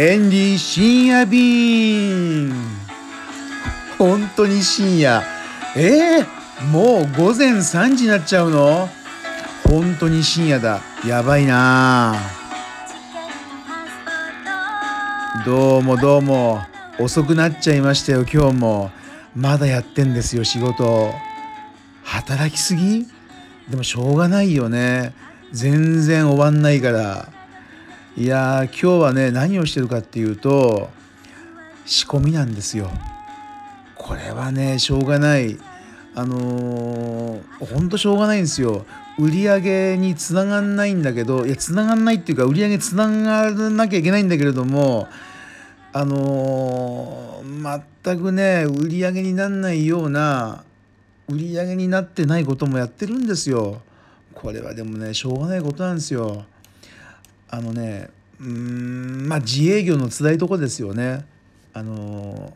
エンディ深夜便。本当に深夜。えー、もう午前3時になっちゃうの？本当に深夜だ。やばいな。どうもどうも。遅くなっちゃいましたよ今日も。まだやってんですよ仕事。働きすぎ？でもしょうがないよね。全然終わんないから。いやー今日はね何をしてるかっていうと仕込みなんですよ。これはねしょうがない。あのー、ほんとしょうがないんですよ。売り上げにつながんないんだけどいやつながんないっていうか売り上げつながらなきゃいけないんだけれどもあのー、全くね売り上げになんないような売り上げになってないこともやってるんですよ。これはでもねしょうがないことなんですよ。あのねうんまあ自営業の辛いとこですよね。あの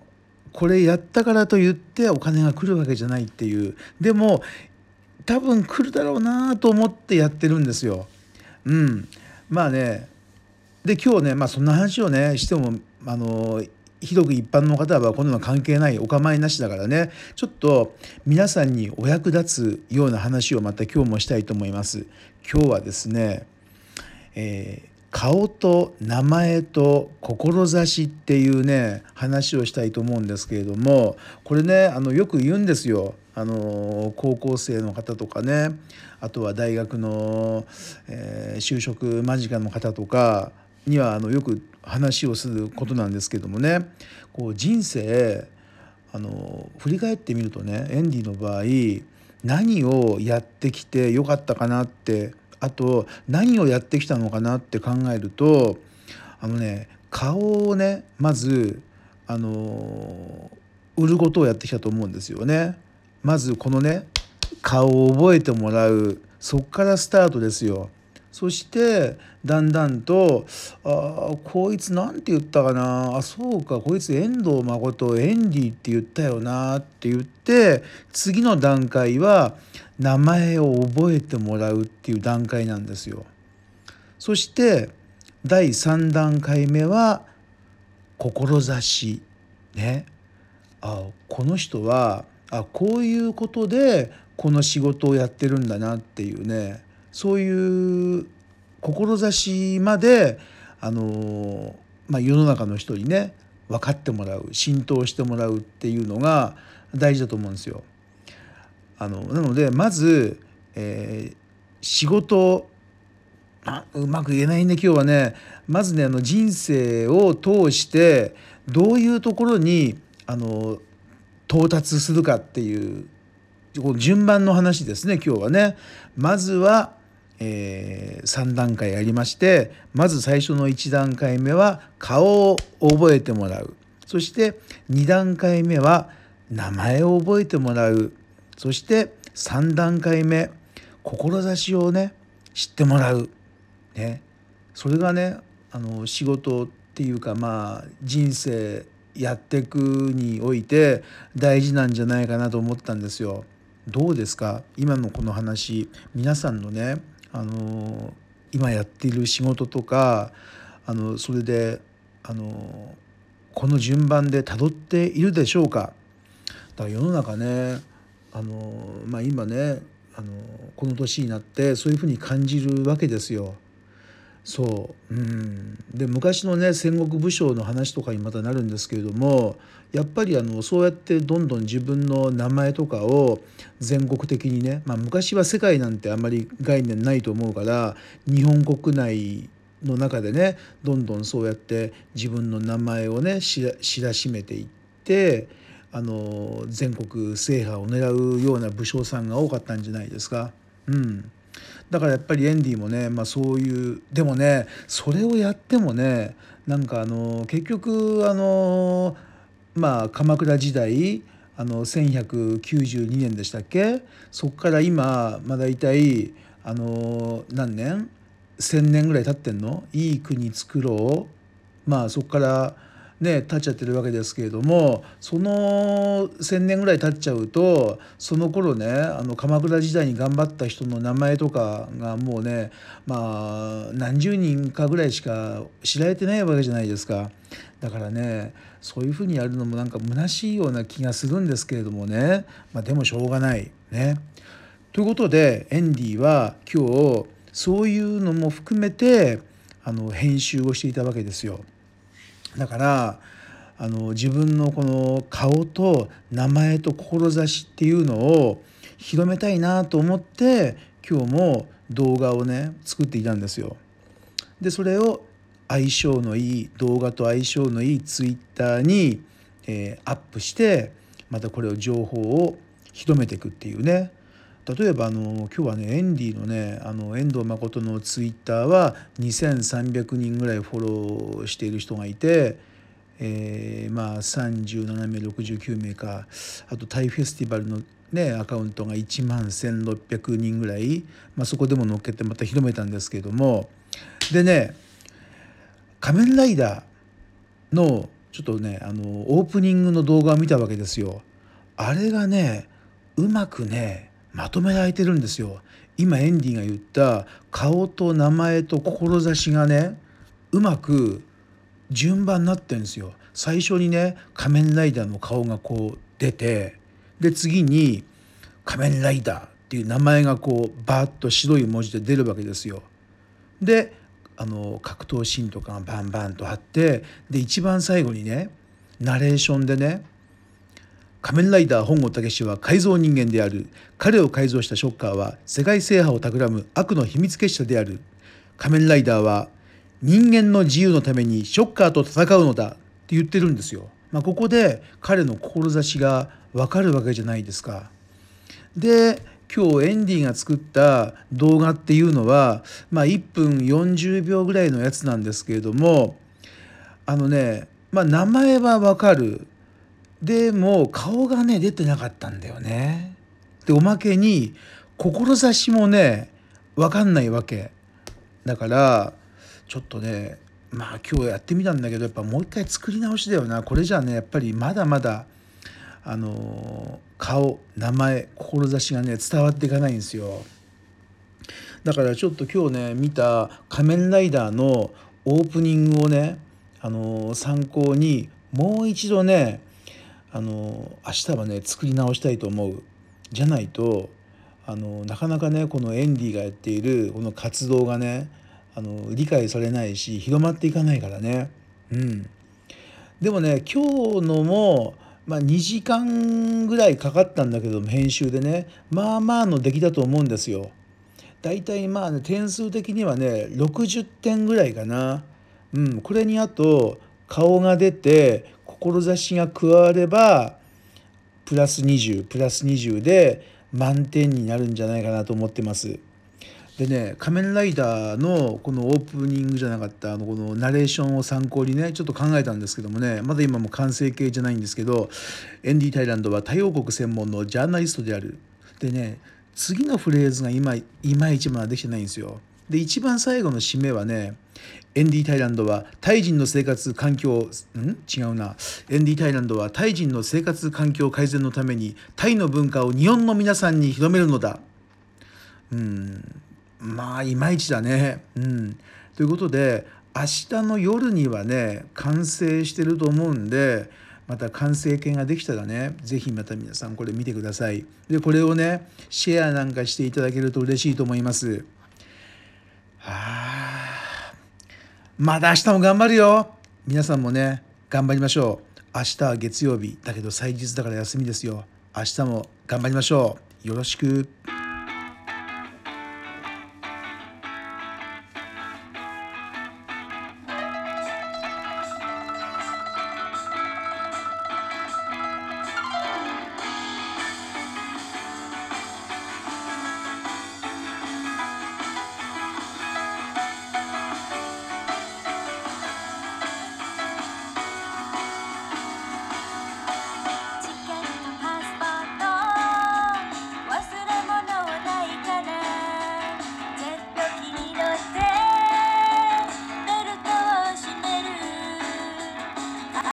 これやったからといってお金が来るわけじゃないっていうでも多分来るだろうなと思ってやってるんですよ。うん、まあねで今日ね、まあ、そんな話をねしてもあの広く一般の方はこんなの関係ないお構いなしだからねちょっと皆さんにお役立つような話をまた今日もしたいと思います。今日はですね、えー顔と名前と志っていうね話をしたいと思うんですけれどもこれねあのよく言うんですよ。あの高校生の方とかね。あとは大学の、えー、就職間近の方とかにはあのよく話をすることなんですけどもね。こう人生あの振り返ってみるとねエンディの場合何をやってきてよかったかなってあと何をやってきたのかなって考えるとあのね顔をねまずあの売ることをやってきたと思うんですよね。まずこのね顔を覚えてもらうそっからスタートですよ。そしてだんだんと「ああこいつ何て言ったかなあそうかこいつ遠藤誠エンディって言ったよな」って言って次の段階は名前を覚えてもらうっていう段階なんですよ。そして第3段階目は志ねあこの人はあこういうことでこの仕事をやってるんだなっていうねそういう志まであの、まあ、世の中の人にね分かってもらう浸透してもらうっていうのが大事だと思うんですよ。あのなのでまず、えー、仕事あうまく言えないね今日はね。まずねあの人生を通してどういうところにあの到達するかっていう順番の話ですね今日はね。まずはえー、3段階ありましてまず最初の1段階目は顔を覚えてもらう。そして2段階目は名前を覚えてもらう。そして3段階目志をね知ってもらう、ね、それがねあの仕事っていうかまあ人生やっていくにおいて大事なんじゃないかなと思ったんですよ。どうですか？今のこの話皆さんのねあの今やっている仕事とかあのそれであのこの順番でたどっているでしょうか？だから世の中ねあの、まあ、今ねあのこの年になってそういうふうに感じるわけですよ。そううんで昔のね戦国武将の話とかにまたなるんですけれどもやっぱりあのそうやってどんどん自分の名前とかを全国的にね、まあ、昔は世界なんてあんまり概念ないと思うから日本国内の中でねどんどんそうやって自分の名前をね知らしめていってあの全国制覇を狙うような武将さんが多かったんじゃないですか。うん。だからやっぱりエンディもね、まあ、そういうでもねそれをやってもねなんかあの結局あのまあ鎌倉時代あの1192年でしたっけ？そこから今まあ大体あの何年？1,000年ぐらい経ってんの？いい国作ろう。まあそこからね経っちゃってるわけですけれどもその1,000年ぐらい経っちゃうとその頃ねあの鎌倉時代に頑張った人の名前とかがもうねまあ何十人かぐらいしか知られてないわけじゃないですか。だからねそういうふうにやるのもなんか虚しいような気がするんですけれどもね、まあ、でもしょうがないね。ということでエンディは今日そういうのも含めてあの編集をしていたわけですよ。だからあの自分のこの顔と名前と志っていうのを広めたいなと思って今日も動画をね作っていたんですよ。でそれを相性のいい動画と相性のいいツイッターに、えー、アップしてまたこれを情報を広めていくっていうね例えばあの今日はねエンディのねあの遠藤誠のツイッターは2300人ぐらいフォローしている人がいて、えー、まあ37名69名かあとタイフェスティバルのねアカウントが1万1600人ぐらい、まあ、そこでも載っけてまた広めたんですけどもでね「仮面ライダー」のちょっとねあのオープニングの動画を見たわけですよ。あれがねうまくねまとめられてるんですよ。今エンディが言った顔と名前と志がねうまく順番になってるんですよ。最初にね仮面ライダーの顔がこう出てで次に仮面ライダーっていう名前がこうバーッと白い文字で出るわけですよ。であの格闘シーンとかがバンバンとあってで一番最後にねナレーションでね仮面ライダー本郷武は改造人間である彼を改造したショッカーは世界制覇を企む悪の秘密結社である仮面ライダーは人間の自由のためにショッカーと戦うのだって言ってるんですよ。まあ、ここで彼の志がわかるわけじゃないですか。で今日エンディが作った動画っていうのは、まあ、1分40秒ぐらいのやつなんですけれどもあのね、まあ、名前はわかるでも顔がね出てなかったんだよね。でおまけに志もね分かんないわけだからちょっとねまあ今日やってみたんだけどやっぱもう一回作り直しだよなこれじゃあねやっぱりまだまだあの顔名前志がね伝わっていかないんですよ。だからちょっと今日ね見た「仮面ライダー」のオープニングをねあの参考にもう一度ねあの明日はね作り直したいと思うじゃないとあのなかなかねこのエンディがやっているこの活動がねあの理解されないし広まっていかないからね。うん、でもね今日のも、まあ、2時間ぐらいかかったんだけども編集でねまあまあの出来だと思うんですよ。だいたいまあ、ね、点数的にはね60点ぐらいかな。うん、これにあと顔が出て志が加わればプラス20プラス20で満点になるんじゃないかなと思ってます。でね「仮面ライダー」のこのオープニングじゃなかったあのこのナレーションを参考にねちょっと考えたんですけどもねまだ今も完成形じゃないんですけどエンディ・タイランドは太王国専門のジャーナリストである。でね次のフレーズが今いまいちまだできてないんですよ。で一番最後の締めはねエンディ・タイランドはタイ人の生活環境ん？違うな。エンディ・タイランドはタイ人の生活環境改善のためにタイの文化を日本の皆さんに広めるのだ。うん。まあいまいちだね。うん。ということで明日の夜にはね完成してると思うんでまた完成形ができたらね是非また皆さんこれ見てください。でこれをねシェアなんかしていただけると嬉しいと思います。はあ。まだ明日も頑張るよ。皆さんもね頑張りましょう。明日は月曜日。だけど祭日だから休みですよ。明日も頑張りましょう。よろしく。